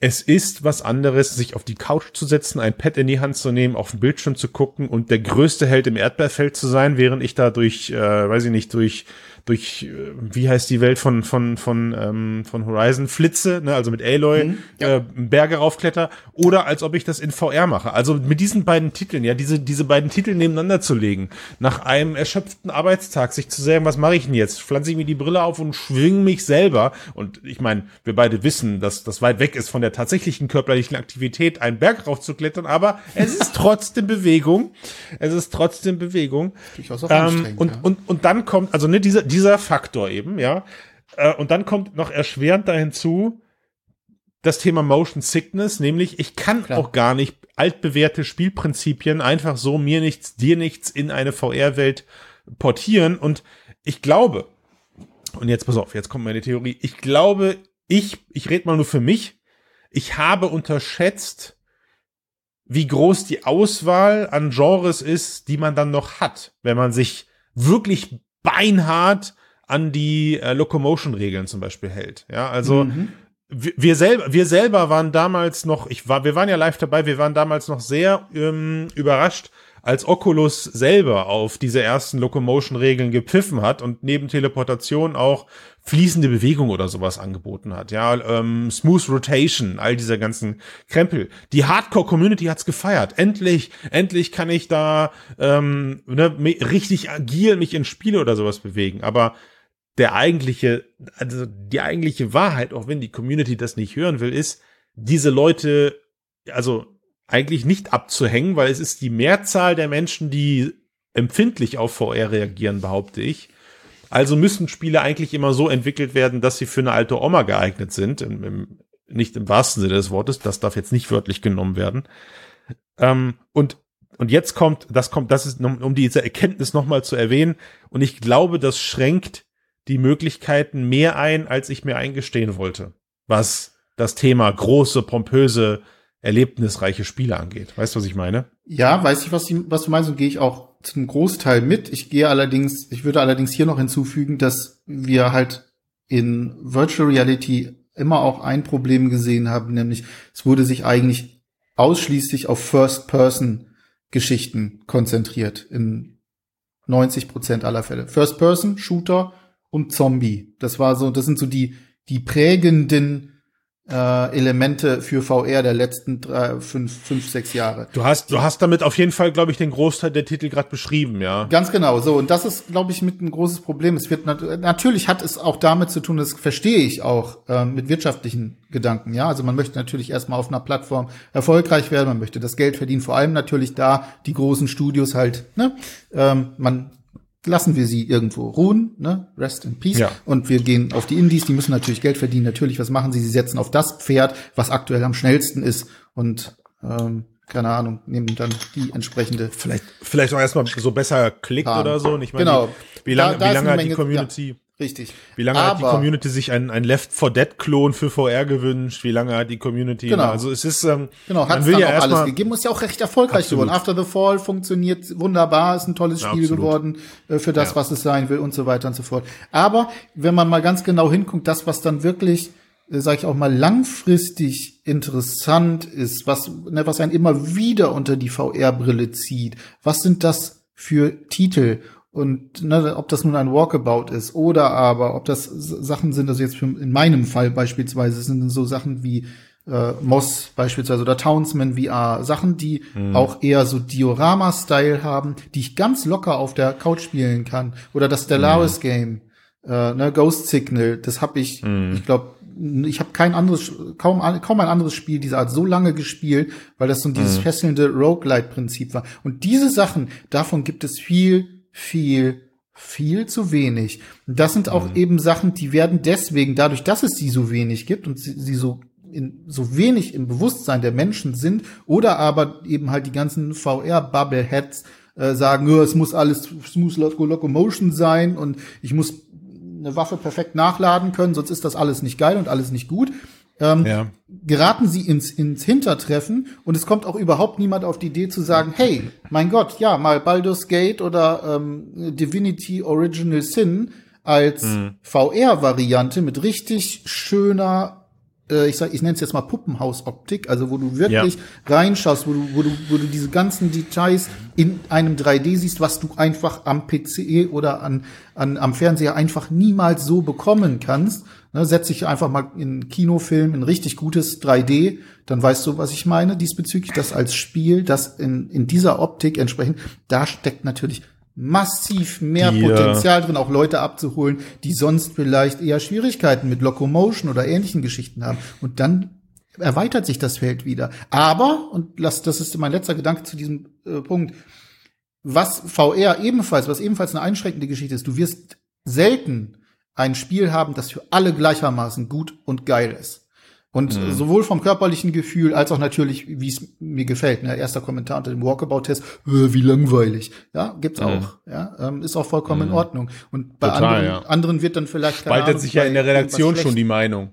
A: Es ist was anderes, sich auf die Couch zu setzen, ein Pad in die Hand zu nehmen, auf den Bildschirm zu gucken und der größte Held im Erdbeerfeld zu sein, während ich da durch, äh, weiß ich nicht, durch durch äh, wie heißt die Welt von von von ähm, von Horizon flitze, ne, also mit Aloy äh, Berge raufkletter oder als ob ich das in VR mache. Also mit diesen beiden Titeln, ja, diese diese beiden Titel nebeneinander zu legen, nach einem erschöpften Arbeitstag sich zu sagen, was mache ich denn jetzt? Pflanze ich mir die Brille auf und schwing mich selber und ich meine, wir beide wissen, dass das weit weg ist von der tatsächlichen körperlichen Aktivität, einen Berg raufzuklettern, aber es ist trotzdem Bewegung. Es ist trotzdem Bewegung.
B: Durchaus auch
A: Ähm, und,
B: ja.
A: und, und dann kommt, also ne, dieser, dieser Faktor eben, ja. Äh, und dann kommt noch erschwerend da hinzu das Thema Motion Sickness, nämlich ich kann
B: Klar.
A: auch gar nicht altbewährte Spielprinzipien einfach so mir nichts, dir nichts in eine VR-Welt portieren. Und ich glaube, und jetzt pass auf, jetzt kommt meine Theorie, ich glaube, ich, ich rede mal nur für mich, ich habe unterschätzt, wie groß die Auswahl an Genres ist, die man dann noch hat, wenn man sich wirklich beinhart an die äh, Locomotion-Regeln zum Beispiel hält. Ja, also wir, wir selber, wir selber waren damals noch, ich war, wir waren ja live dabei, wir waren damals noch sehr ähm, überrascht, als Oculus selber auf diese ersten Locomotion-Regeln gepfiffen hat und neben Teleportation auch fließende Bewegung oder sowas angeboten hat. Ja, ähm, Smooth Rotation, all dieser ganzen Krempel. Die Hardcore-Community hat's gefeiert. Endlich, endlich kann ich da ähm, ne, richtig agil mich in Spiele oder sowas bewegen. Aber der eigentliche, also die eigentliche Wahrheit, auch wenn die Community das nicht hören will, ist, diese Leute, also eigentlich nicht abzuhängen, weil es ist die Mehrzahl der Menschen, die empfindlich auf VR reagieren, behaupte ich. Also müssen Spiele eigentlich immer so entwickelt werden, dass sie für eine alte Oma geeignet sind. Im, im, nicht im wahrsten Sinne des Wortes. Das darf jetzt nicht wörtlich genommen werden. Ähm, und und jetzt kommt, das kommt, das ist, um, um diese Erkenntnis nochmal zu erwähnen. Und ich glaube, das schränkt die Möglichkeiten mehr ein, als ich mir eingestehen wollte. Was das Thema große, pompöse, erlebnisreiche Spiele angeht. Weißt du, was ich meine?
B: Ja, weiß ich, was, die, was du meinst und gehe ich auch zum Großteil mit. Ich gehe allerdings, ich würde allerdings hier noch hinzufügen, dass wir halt in Virtual Reality immer auch ein Problem gesehen haben, nämlich es wurde sich eigentlich ausschließlich auf First-Person-Geschichten konzentriert in 90 Prozent aller Fälle. First-Person-Shooter und Zombie. Das war so, das sind so die, die prägenden äh, Elemente für VR der letzten drei, fünf, fünf, sechs Jahre.
A: Du hast, du hast damit auf jeden Fall, glaube ich, den Großteil der Titel gerade beschrieben, ja.
B: Ganz genau, so. Und das ist, glaube ich, mit ein großes Problem. Es wird nat natürlich hat es auch damit zu tun, das verstehe ich auch, äh, mit wirtschaftlichen Gedanken, ja. Also man möchte natürlich erstmal auf einer Plattform erfolgreich werden, man möchte das Geld verdienen, vor allem natürlich da die großen Studios halt, ne? Ähm, man lassen wir sie irgendwo ruhen, ne? Rest in Peace. Ja. Und wir gehen auf die Indies, die müssen natürlich Geld verdienen. Natürlich, was machen sie? Sie setzen auf das Pferd, was aktuell am schnellsten ist und ähm, keine Ahnung, nehmen dann die entsprechende.
A: Vielleicht, vielleicht auch erstmal so besser klickt Plan. oder so.
B: Ich meine, genau.
A: Wie lange, da, da wie lange hat die Community? Ja.
B: Richtig.
A: Wie lange Aber, hat die Community sich ein, ein Left 4 Dead Klon für VR gewünscht? Wie lange hat die Community?
B: Genau.
A: Also es ist ähm,
B: genau hat es ja auch alles gegeben. Ist ja auch recht erfolgreich absolut. geworden. After the Fall funktioniert wunderbar, ist ein tolles Spiel absolut. geworden äh, für das, ja. was es sein will und so weiter und so fort. Aber wenn man mal ganz genau hinguckt, das was dann wirklich äh, sage ich auch mal langfristig interessant ist, was ne, was einen immer wieder unter die VR-Brille zieht. Was sind das für Titel? Und ne, ob das nun ein Walkabout ist oder aber ob das Sachen sind, also jetzt in meinem Fall beispielsweise sind so Sachen wie äh, Moss beispielsweise oder Townsman VR, Sachen, die mhm. auch eher so Diorama-Style haben, die ich ganz locker auf der Couch spielen kann. Oder das Stellaris mhm. Game, äh, ne, Ghost Signal, das habe ich, mhm. ich glaube, ich habe kein anderes, kaum, kaum ein anderes Spiel dieser Art so lange gespielt, weil das so dieses mhm. fesselnde Roguelite-Prinzip war. Und diese Sachen, davon gibt es viel viel, viel zu wenig. Und das sind auch mhm. eben Sachen, die werden deswegen, dadurch, dass es sie so wenig gibt und sie, sie so in, so wenig im Bewusstsein der Menschen sind oder aber eben halt die ganzen VR-Bubbleheads äh, sagen, es muss alles Smooth Locomotion sein und ich muss eine Waffe perfekt nachladen können, sonst ist das alles nicht geil und alles nicht gut ähm, ja. geraten sie ins, ins Hintertreffen und es kommt auch überhaupt niemand auf die Idee zu sagen, hey, mein Gott, ja, mal Baldur's Gate oder ähm, Divinity Original Sin als mhm. VR-Variante mit richtig schöner äh, ich sag, ich nenne es jetzt mal Puppenhausoptik, also wo du wirklich ja. reinschaust, wo du, wo du, wo du diese ganzen Details in einem 3D siehst, was du einfach am PC oder an, an am Fernseher einfach niemals so bekommen kannst. Ne, setz dich einfach mal in Kinofilm, in richtig gutes 3D, dann weißt du, was ich meine diesbezüglich. Das als Spiel, das in, in dieser Optik entsprechend, da steckt natürlich massiv mehr die, Potenzial drin, auch Leute abzuholen, die sonst vielleicht eher Schwierigkeiten mit Locomotion oder ähnlichen Geschichten haben. Und dann erweitert sich das Feld wieder. Aber, und das, das ist mein letzter Gedanke zu diesem äh, Punkt, was VR ebenfalls, was ebenfalls eine einschränkende Geschichte ist, du wirst selten ein Spiel haben, das für alle gleichermaßen gut und geil ist. Und mhm. sowohl vom körperlichen Gefühl als auch natürlich, wie es mir gefällt. Ne? Erster Kommentar unter dem Walkabout-Test, äh, wie langweilig. Ja, gibt's mhm. auch. Ja, ähm, ist auch vollkommen mhm. in Ordnung. Und bei Total, anderen, ja. anderen wird dann vielleicht
A: spaltet Ahnung, sich ja in der Redaktion schon die Meinung.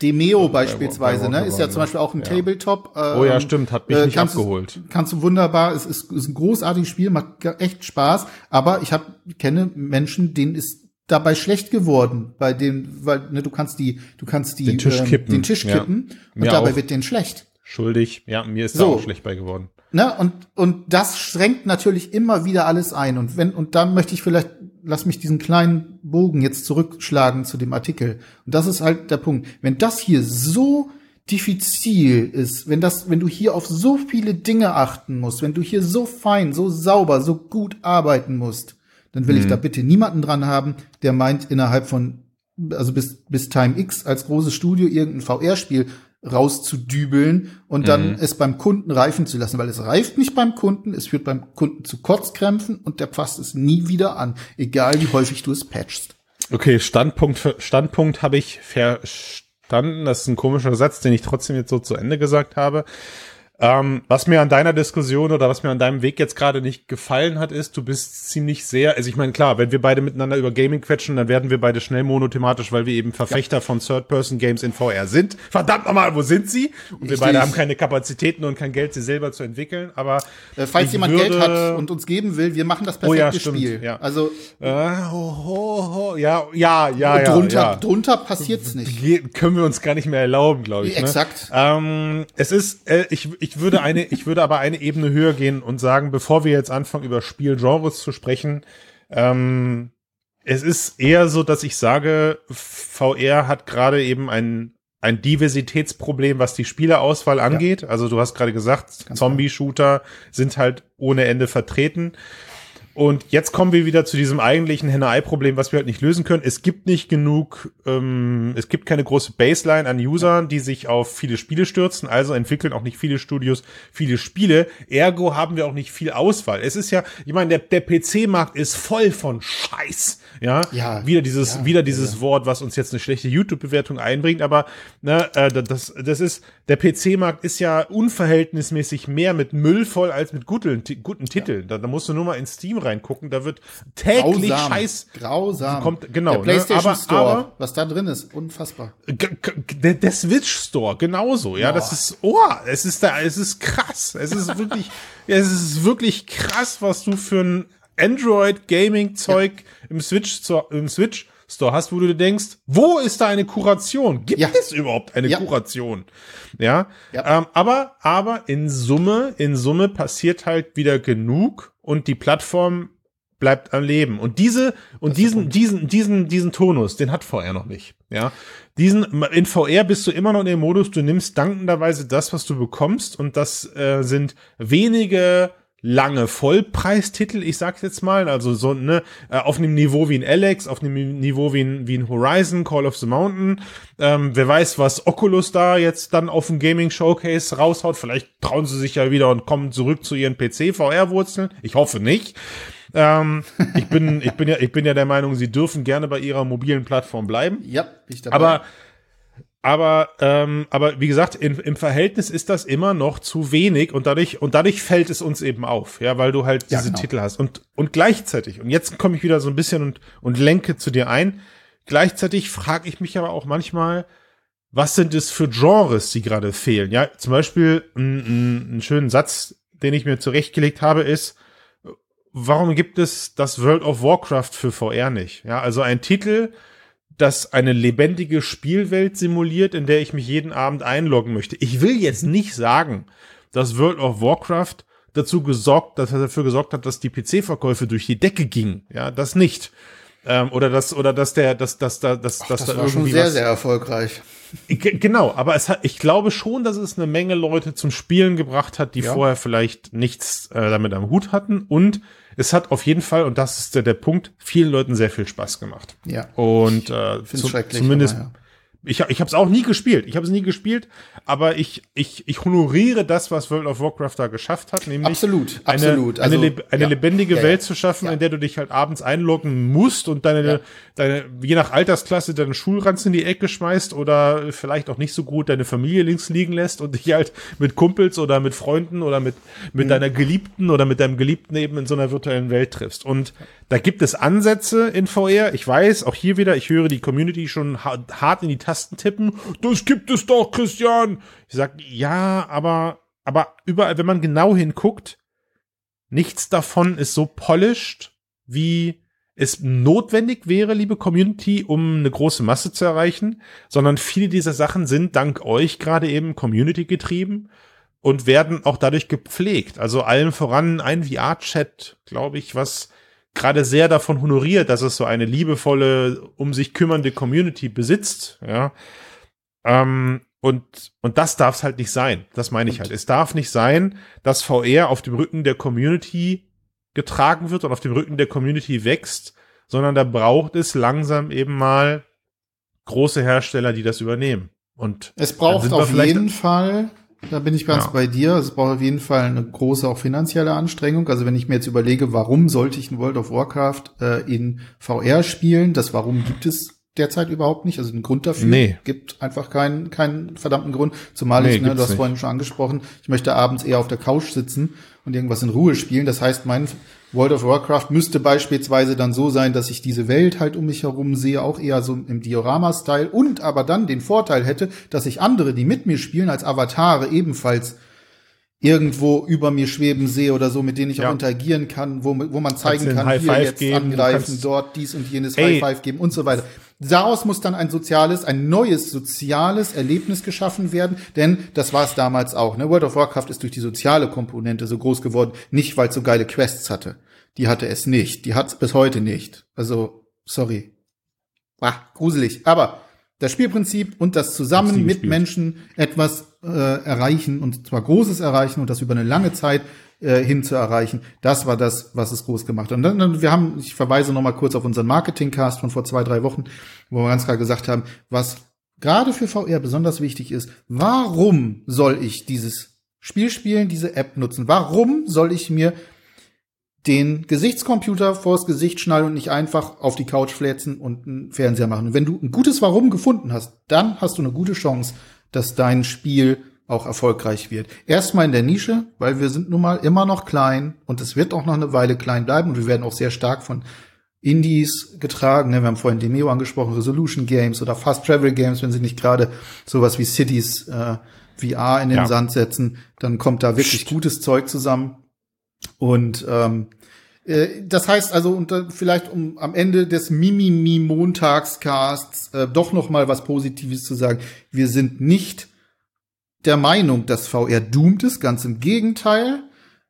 B: Demeo beispielsweise, ne, ist ja zum Beispiel auch ein ja. Tabletop.
A: Ähm, oh ja, stimmt, hat mich äh, nicht abgeholt.
B: Du, kannst du wunderbar, es ist, ist ein großartiges Spiel, macht echt Spaß, aber ich hab, kenne Menschen, denen ist dabei schlecht geworden, bei dem, weil ne, du kannst die, du kannst die
A: den Tisch ähm, kippen,
B: den Tisch kippen ja. und dabei auch. wird denen schlecht.
A: Schuldig, ja, mir ist so. da auch schlecht bei geworden.
B: Ne? Und, und das schränkt natürlich immer wieder alles ein. Und wenn, und dann möchte ich vielleicht, lass mich diesen kleinen Bogen jetzt zurückschlagen zu dem Artikel. Und das ist halt der Punkt. Wenn das hier so diffizil ist, wenn das, wenn du hier auf so viele Dinge achten musst, wenn du hier so fein, so sauber, so gut arbeiten musst, dann will mhm. ich da bitte niemanden dran haben, der meint, innerhalb von, also bis, bis Time X als großes Studio irgendein VR-Spiel rauszudübeln und dann mhm. es beim Kunden reifen zu lassen, weil es reift nicht beim Kunden, es führt beim Kunden zu Kotzkrämpfen und der fasst es nie wieder an, egal wie häufig du es patchst.
A: Okay, Standpunkt, Standpunkt habe ich verstanden. Das ist ein komischer Satz, den ich trotzdem jetzt so zu Ende gesagt habe. Ähm, was mir an deiner Diskussion oder was mir an deinem Weg jetzt gerade nicht gefallen hat, ist, du bist ziemlich sehr, also ich meine, klar, wenn wir beide miteinander über Gaming quetschen, dann werden wir beide schnell monothematisch, weil wir eben Verfechter ja. von Third-Person-Games in VR sind. Verdammt nochmal, wo sind sie? Und wir Richtig. beide haben keine Kapazitäten und kein Geld, sie selber zu entwickeln, aber
B: äh, Falls jemand würde, Geld hat und uns geben will, wir machen das perfekte oh ja, stimmt, Spiel.
A: Ja. Also äh, ho, ho, ho, ja, ja, ja, ja.
B: Drunter,
A: ja.
B: drunter passiert's nicht.
A: Ge können wir uns gar nicht mehr erlauben, glaube ich.
B: Ne? Exakt.
A: Ähm, es ist, äh, ich, ich würde eine, ich würde aber eine Ebene höher gehen und sagen, bevor wir jetzt anfangen, über Spielgenres zu sprechen, ähm, es ist eher so, dass ich sage, VR hat gerade eben ein, ein Diversitätsproblem, was die Spielerauswahl angeht. Ja. Also du hast gerade gesagt, Zombie-Shooter sind halt ohne Ende vertreten. Und jetzt kommen wir wieder zu diesem eigentlichen Henne-Ei-Problem, was wir halt nicht lösen können. Es gibt nicht genug, ähm, es gibt keine große Baseline an Usern, die sich auf viele Spiele stürzen, also entwickeln auch nicht viele Studios viele Spiele. Ergo haben wir auch nicht viel Auswahl. Es ist ja, ich meine, der, der PC-Markt ist voll von Scheiß. Ja, ja wieder dieses, ja, wieder dieses ja. Wort, was uns jetzt eine schlechte YouTube-Bewertung einbringt, aber ne, äh, das, das ist, der PC-Markt ist ja unverhältnismäßig mehr mit Müll voll als mit guten, guten Titeln. Da, da musst du nur mal in Steam reingucken, da wird täglich Grausam. Scheiß.
B: Grausam.
A: Kommt, genau. Der
B: PlayStation ne? aber, Store, aber, was da drin ist, unfassbar.
A: Der, der Switch Store, genauso. Ja, Boah. das ist, oh, es ist da, es ist krass. Es ist wirklich, es ist wirklich krass, was du für ein Android Gaming Zeug ja. im Switch im Switch Store hast, wo du dir denkst, wo ist da eine Kuration? Gibt ja. es überhaupt eine ja. Kuration? Ja, ähm, aber aber in Summe in Summe passiert halt wieder genug und die Plattform bleibt am Leben. Und diese, und diesen, diesen, diesen, diesen Tonus, den hat VR noch nicht. Ja. Diesen, in VR bist du immer noch in dem Modus, du nimmst dankenderweise das, was du bekommst, und das äh, sind wenige lange Vollpreistitel, ich sag's jetzt mal, also so ne äh, auf einem Niveau wie ein Alex, auf einem Niveau wie ein, wie ein Horizon, Call of the Mountain. Ähm, wer weiß, was Oculus da jetzt dann auf dem Gaming Showcase raushaut. Vielleicht trauen sie sich ja wieder und kommen zurück zu ihren PC VR Wurzeln. Ich hoffe nicht. Ähm, ich bin ich bin ja ich bin ja der Meinung, sie dürfen gerne bei ihrer mobilen Plattform bleiben.
B: Ja,
A: ich dabei. Aber aber, ähm, aber wie gesagt, in, im Verhältnis ist das immer noch zu wenig und dadurch, und dadurch fällt es uns eben auf, ja, weil du halt diese ja, genau. Titel hast. Und, und gleichzeitig, und jetzt komme ich wieder so ein bisschen und, und lenke zu dir ein, gleichzeitig frage ich mich aber auch manchmal, was sind es für Genres, die gerade fehlen? Ja, zum Beispiel ein, ein schönen Satz, den ich mir zurechtgelegt habe, ist, warum gibt es das World of Warcraft für VR nicht? Ja, also ein Titel, das eine lebendige Spielwelt simuliert, in der ich mich jeden Abend einloggen möchte. Ich will jetzt nicht sagen, dass World of Warcraft dazu gesorgt, dass er dafür gesorgt hat, dass die PC-Verkäufe durch die Decke gingen. Ja, das nicht. Ähm, oder das, oder dass der, dass, dass da, dass,
B: Ach,
A: dass
B: das
A: da
B: war irgendwie schon sehr, was, sehr erfolgreich.
A: Genau, aber es hat, ich glaube schon, dass es eine Menge Leute zum Spielen gebracht hat, die ja. vorher vielleicht nichts äh, damit am Hut hatten und es hat auf jeden Fall, und das ist der, der Punkt, vielen Leuten sehr viel Spaß gemacht.
B: Ja.
A: Und äh, zu, zumindest, aber, ja. Ich, ich habe es auch nie gespielt. Ich habe es nie gespielt, aber ich, ich, ich honoriere das, was World of Warcraft da geschafft hat, nämlich
B: absolut,
A: eine,
B: absolut.
A: Also, eine, leb eine ja, lebendige ja, Welt zu schaffen, in der du dich halt abends einloggen musst und deine, deine, je nach Altersklasse deinen Schulranz in die Ecke schmeißt oder vielleicht auch nicht so gut deine Familie links liegen lässt und dich halt mit Kumpels oder mit Freunden oder mit, mit mhm. deiner Geliebten oder mit deinem Geliebten eben in so einer virtuellen Welt triffst. Und da gibt es Ansätze in VR. Ich weiß, auch hier wieder, ich höre die Community schon hart in die Tasten tippen. Das gibt es doch, Christian. Ich sag, ja, aber, aber überall, wenn man genau hinguckt, nichts davon ist so polished, wie es notwendig wäre, liebe Community, um eine große Masse zu erreichen, sondern viele dieser Sachen sind dank euch gerade eben Community getrieben und werden auch dadurch gepflegt. Also allen voran ein VR-Chat, glaube ich, was gerade sehr davon honoriert, dass es so eine liebevolle, um sich kümmernde Community besitzt, ja. Ähm, und, und das darf es halt nicht sein. Das meine ich und halt. Es darf nicht sein, dass VR auf dem Rücken der Community getragen wird und auf dem Rücken der Community wächst, sondern da braucht es langsam eben mal große Hersteller, die das übernehmen. Und
B: es braucht auf jeden Fall da bin ich ganz ja. bei dir. Es braucht auf jeden Fall eine große auch finanzielle Anstrengung. Also wenn ich mir jetzt überlege, warum sollte ich ein World of Warcraft äh, in VR spielen, das Warum gibt es derzeit überhaupt nicht. Also einen Grund dafür nee. gibt einfach keinen, keinen verdammten Grund. Zumal nee, ich, ne, du hast nicht. vorhin schon angesprochen, ich möchte abends eher auf der Couch sitzen und irgendwas in Ruhe spielen. Das heißt, mein World of Warcraft müsste beispielsweise dann so sein, dass ich diese Welt halt um mich herum sehe, auch eher so im Diorama-Style und aber dann den Vorteil hätte, dass ich andere, die mit mir spielen, als Avatare ebenfalls irgendwo über mir schweben sehe oder so, mit denen ich ja. auch interagieren kann, wo, wo man zeigen kann, hier jetzt geben, angreifen, dort dies und jenes High Five geben und so weiter. Daraus muss dann ein soziales, ein neues soziales Erlebnis geschaffen werden, denn das war es damals auch. Ne? World of Warcraft ist durch die soziale Komponente so groß geworden, nicht weil es so geile Quests hatte. Die hatte es nicht. Die hat es bis heute nicht. Also, sorry. Ah, gruselig. Aber das Spielprinzip und das zusammen mit gespielt. Menschen etwas äh, erreichen und zwar Großes erreichen und das über eine lange Zeit äh, hin zu erreichen, das war das, was es groß gemacht hat. Und dann, wir haben, ich verweise noch mal kurz auf unseren Marketingcast von vor zwei, drei Wochen, wo wir ganz klar gesagt haben, was gerade für VR besonders wichtig ist, warum soll ich dieses Spiel spielen, diese App nutzen? Warum soll ich mir den Gesichtscomputer vors Gesicht schnallen und nicht einfach auf die Couch flätzen und einen Fernseher machen. Und wenn du ein gutes Warum gefunden hast, dann hast du eine gute Chance, dass dein Spiel auch erfolgreich wird. Erstmal in der Nische, weil wir sind nun mal immer noch klein und es wird auch noch eine Weile klein bleiben und wir werden auch sehr stark von Indies getragen. Ne? Wir haben vorhin Demeo angesprochen, Resolution Games oder Fast Travel Games, wenn sie nicht gerade sowas wie Cities äh, VR in den ja. Sand setzen, dann kommt da wirklich gutes Zeug zusammen. Und ähm, äh, das heißt also, und vielleicht um am Ende des Mimimi-Montagscasts äh, doch noch mal was Positives zu sagen. Wir sind nicht der Meinung, dass VR doomed ist, ganz im Gegenteil.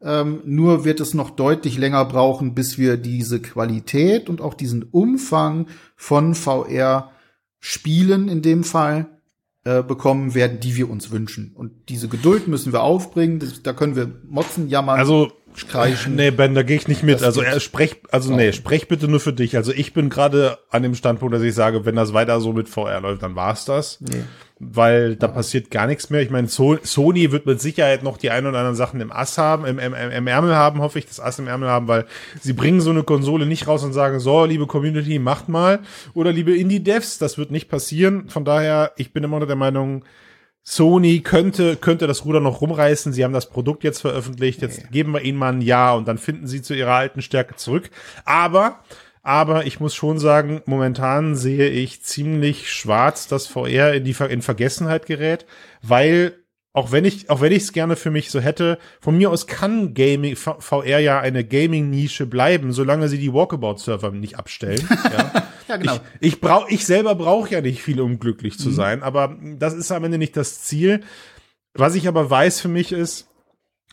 B: Ähm, nur wird es noch deutlich länger brauchen, bis wir diese Qualität und auch diesen Umfang von VR Spielen in dem Fall äh, bekommen werden, die wir uns wünschen. Und diese Geduld müssen wir aufbringen. Das, da können wir motzen, jammern.
A: Also kreischen. Nee, Ben, da gehe ich nicht mit. Das also er sprech, also nee, sprech bitte nur für dich. Also ich bin gerade an dem Standpunkt, dass ich sage, wenn das weiter so mit VR läuft, dann war's das. Nee. Weil da ja. passiert gar nichts mehr. Ich meine, so Sony wird mit Sicherheit noch die ein oder anderen Sachen im Ass haben, im, im, im Ärmel haben, hoffe ich, das Ass im Ärmel haben, weil sie bringen so eine Konsole nicht raus und sagen, so, liebe Community, macht mal. Oder liebe Indie-Devs, das wird nicht passieren. Von daher, ich bin immer noch der Meinung, Sony könnte, könnte das Ruder noch rumreißen. Sie haben das Produkt jetzt veröffentlicht. Jetzt nee. geben wir ihnen mal ein Jahr und dann finden sie zu ihrer alten Stärke zurück. Aber, aber ich muss schon sagen, momentan sehe ich ziemlich schwarz, dass VR in die in Vergessenheit gerät, weil auch wenn ich, auch wenn ich es gerne für mich so hätte, von mir aus kann Gaming, VR ja eine Gaming-Nische bleiben, solange sie die Walkabout-Server nicht abstellen. ja. ja, genau. Ich, ich brauch, ich selber brauche ja nicht viel, um glücklich zu mhm. sein, aber das ist am Ende nicht das Ziel. Was ich aber weiß für mich ist,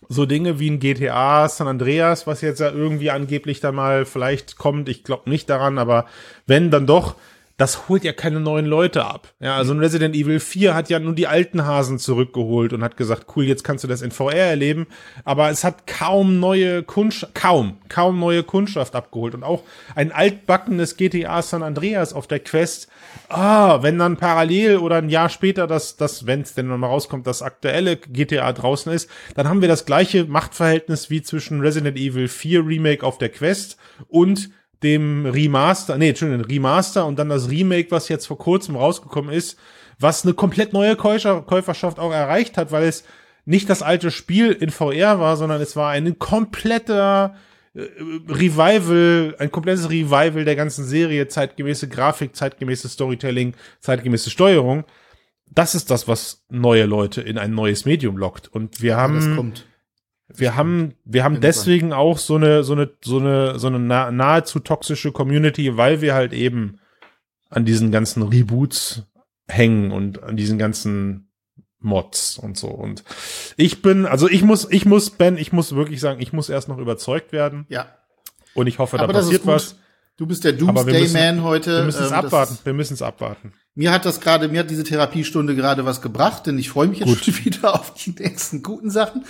A: so Dinge wie ein GTA San Andreas, was jetzt ja irgendwie angeblich dann mal vielleicht kommt, ich glaube nicht daran, aber wenn dann doch, das holt ja keine neuen Leute ab. Ja, also ein Resident Evil 4 hat ja nur die alten Hasen zurückgeholt und hat gesagt, cool, jetzt kannst du das in VR erleben. Aber es hat kaum neue Kundschaft, kaum, kaum neue Kundschaft abgeholt. Und auch ein altbackenes GTA San Andreas auf der Quest, ah, wenn dann parallel oder ein Jahr später das, das, wenn es denn mal rauskommt, das aktuelle GTA draußen ist, dann haben wir das gleiche Machtverhältnis wie zwischen Resident Evil 4 Remake auf der Quest und dem Remaster, nee, Entschuldigung, Remaster und dann das Remake, was jetzt vor kurzem rausgekommen ist, was eine komplett neue Käufer Käuferschaft auch erreicht hat, weil es nicht das alte Spiel in VR war, sondern es war ein kompletter äh, Revival, ein komplettes Revival der ganzen Serie, zeitgemäße Grafik, zeitgemäße Storytelling, zeitgemäße Steuerung. Das ist das, was neue Leute in ein neues Medium lockt. Und wir haben, ja, wir haben, wir haben deswegen auch so eine, so eine, so eine, so eine nahezu toxische Community, weil wir halt eben an diesen ganzen Reboots hängen und an diesen ganzen Mods und so. Und ich bin, also ich muss, ich muss, Ben, ich muss wirklich sagen, ich muss erst noch überzeugt werden.
B: Ja.
A: Und ich hoffe, da passiert was.
B: Du bist der Doomsday-Man heute.
A: Wir müssen es
B: Ähm,
A: abwarten. Wir müssen es abwarten.
B: Mir hat das gerade, mir hat diese Therapiestunde gerade was gebracht, denn ich freue mich jetzt
A: Gut.
B: schon wieder auf die nächsten guten Sachen.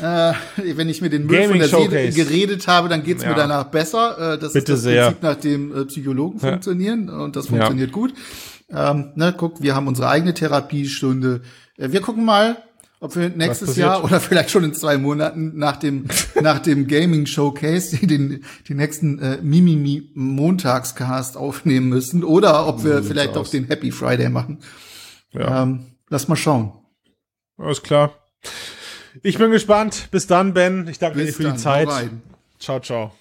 B: äh, wenn ich mir den Müll
A: Gaming
B: von der Seele
A: Showcase.
B: geredet habe, dann geht's
A: Ja.
B: mir danach besser. Äh, das
A: Bitte
B: ist das
A: sehr.
B: Prinzip, nach dem äh, Psychologen
A: Ja.
B: funktionieren und das
A: Ja.
B: funktioniert gut. Ähm, ne, guck, wir haben unsere eigene Therapiestunde. Äh, wir gucken mal, ob wir nächstes? Jahr oder vielleicht schon in zwei Monaten nach dem nach dem Gaming Showcase den die nächsten äh, Mimimi Montagscast aufnehmen müssen oder ob wir
A: sieht's
B: vielleicht auch den Happy Friday machen.
A: Ja,
B: Ähm, lass mal schauen.
A: alles klar. Ich bin gespannt. Bis dann, Ben. Ich danke dir
B: Bis
A: für
B: dann,
A: die Zeit. Ciao, ciao.